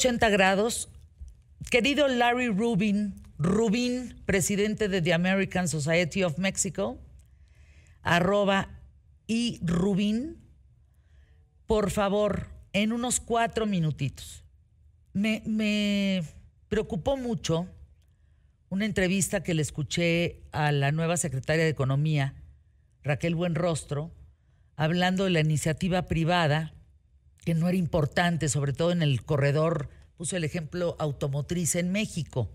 180 grados. Querido Larry Rubin, Rubin, presidente de The American Society of Mexico, arroba y Rubin, por favor, en unos cuatro minutitos. Me, me preocupó mucho una entrevista que le escuché a la nueva secretaria de Economía, Raquel Buenrostro, hablando de la iniciativa privada, que no era importante, sobre todo en el corredor, puso el ejemplo automotriz en México.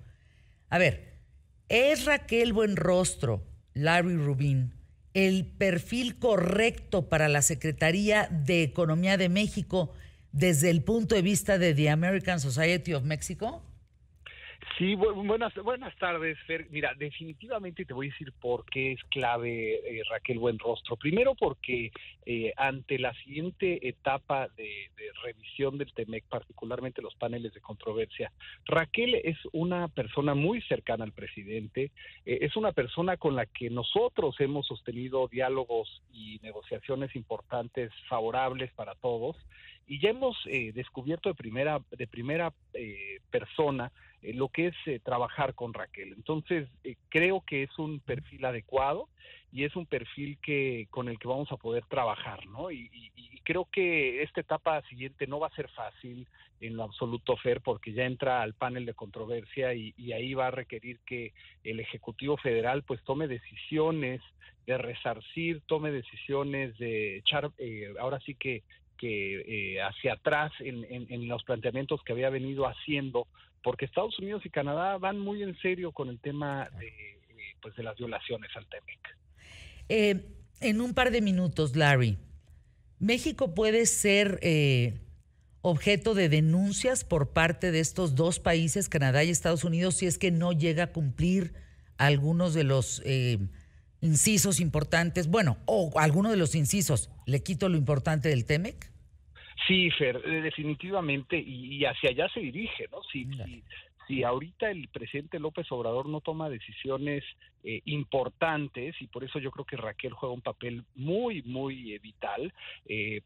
A ver, ¿es Raquel Buenrostro, Larry Rubin, el perfil correcto para la Secretaría de Economía de México desde el punto de vista de The American Society of Mexico? Sí, buenas, buenas tardes, Fer. Mira, definitivamente te voy a decir por qué es clave eh, Raquel Buenrostro. Primero porque eh, ante la siguiente etapa de, revisión del TEMEC, particularmente los paneles de controversia, Raquel es una persona muy cercana al presidente, eh, es una persona con la que nosotros hemos sostenido diálogos y negociaciones importantes favorables para todos y ya hemos descubierto de primera de primera persona eh, lo que es eh, trabajar con Raquel. Entonces, eh, creo que es un perfil adecuado y es un perfil que con el que vamos a poder trabajar, ¿no? Y, creo que esta etapa siguiente no va a ser fácil en lo absoluto, Fer, porque ya entra al panel de controversia y, ahí va a requerir que el Ejecutivo Federal pues tome decisiones de resarcir, tome decisiones de echar, ahora sí que que hacia atrás en, en, los planteamientos que había venido haciendo porque Estados Unidos y Canadá van muy en serio con el tema de, eh, pues de las violaciones al TEMEC. Eh, en un par de minutos, Larry, ¿México puede ser eh, objeto de denuncias por parte de estos dos países, Canadá y Estados Unidos, si es que no llega a cumplir algunos de los incisos importantes? Bueno, o alguno de los incisos, ¿le quito lo importante del TEMEC? Sí, Fer, eh, definitivamente, y, hacia allá se dirige, ¿no? Si, si, ahorita el presidente López Obrador no toma decisiones eh, importantes, y por eso yo creo que Raquel juega un papel muy, muy eh, vital,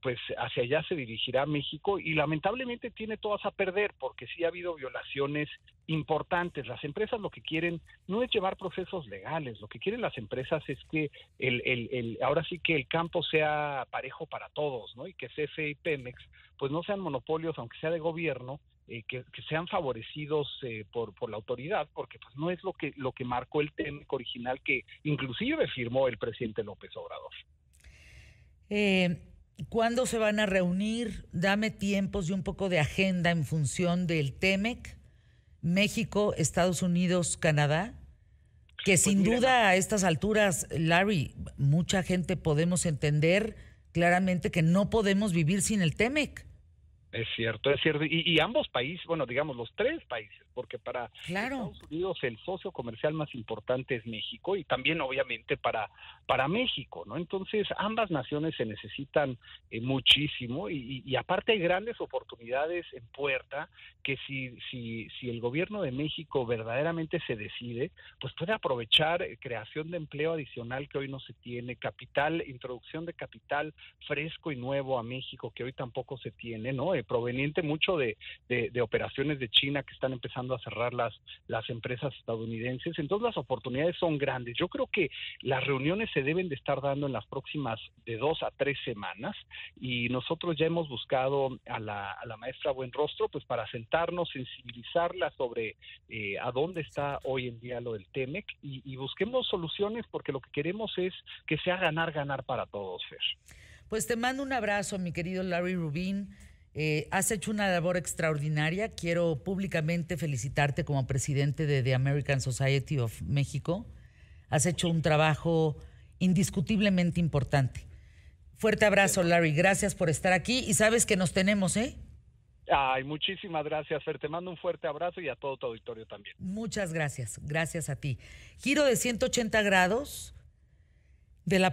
pues hacia allá se dirigirá México y lamentablemente tiene todas a perder, porque sí ha habido violaciones importantes. Las empresas lo que quieren no es llevar procesos legales, lo que quieren las empresas es que el, ahora sí que el campo sea parejo para todos, ¿no? Y que CFE y Pemex pues no sean monopolios, aunque sea de gobierno, eh, que, sean favorecidos eh, por, por la autoridad, porque pues no es lo que, lo que marcó el TEMEC original que inclusive firmó el presidente López Obrador. Eh, ¿Cuándo se van a reunir? Dame tiempos y un poco de agenda en función del TEMEC México, Estados Unidos, Canadá? Que pues sin duda a estas alturas, Larry, mucha gente podemos entender claramente que no podemos vivir sin el TEMEC. Es cierto, es cierto. Y, ambos países, bueno, digamos los tres países, porque para Estados Unidos el socio comercial más importante es México y también obviamente para, para México, ¿no? Entonces ambas naciones se necesitan eh, muchísimo y, aparte hay grandes oportunidades en puerta que si, si, si el gobierno de México verdaderamente se decide, pues puede aprovechar eh, creación de empleo adicional que hoy no se tiene, capital, introducción de capital fresco y nuevo a México que hoy tampoco se tiene, ¿no? Eh, proveniente mucho de, de, operaciones de China que están a cerrar las, las empresas estadounidenses. Entonces las oportunidades son grandes. Yo creo que las reuniones se deben de estar dando en las próximas de dos a tres semanas y nosotros ya hemos buscado a la, a la maestra Buenrostro pues para sentarnos, sensibilizarla sobre eh, a dónde está hoy en día lo del TEMEC y, y busquemos soluciones porque lo que queremos es que sea ganar, ganar para todos, Fer. Pues te mando un abrazo, mi querido Larry Rubin. Eh, has hecho una labor extraordinaria. Quiero públicamente felicitarte como presidente de The American Society of México. Has hecho un trabajo indiscutiblemente importante. Fuerte abrazo, Larry. Gracias por estar aquí y sabes que nos tenemos, ¿eh? Ay, muchísimas gracias, Fer. Te mando un fuerte abrazo y a todo tu auditorio también. Muchas gracias. Gracias a ti. Giro de 180 grados de la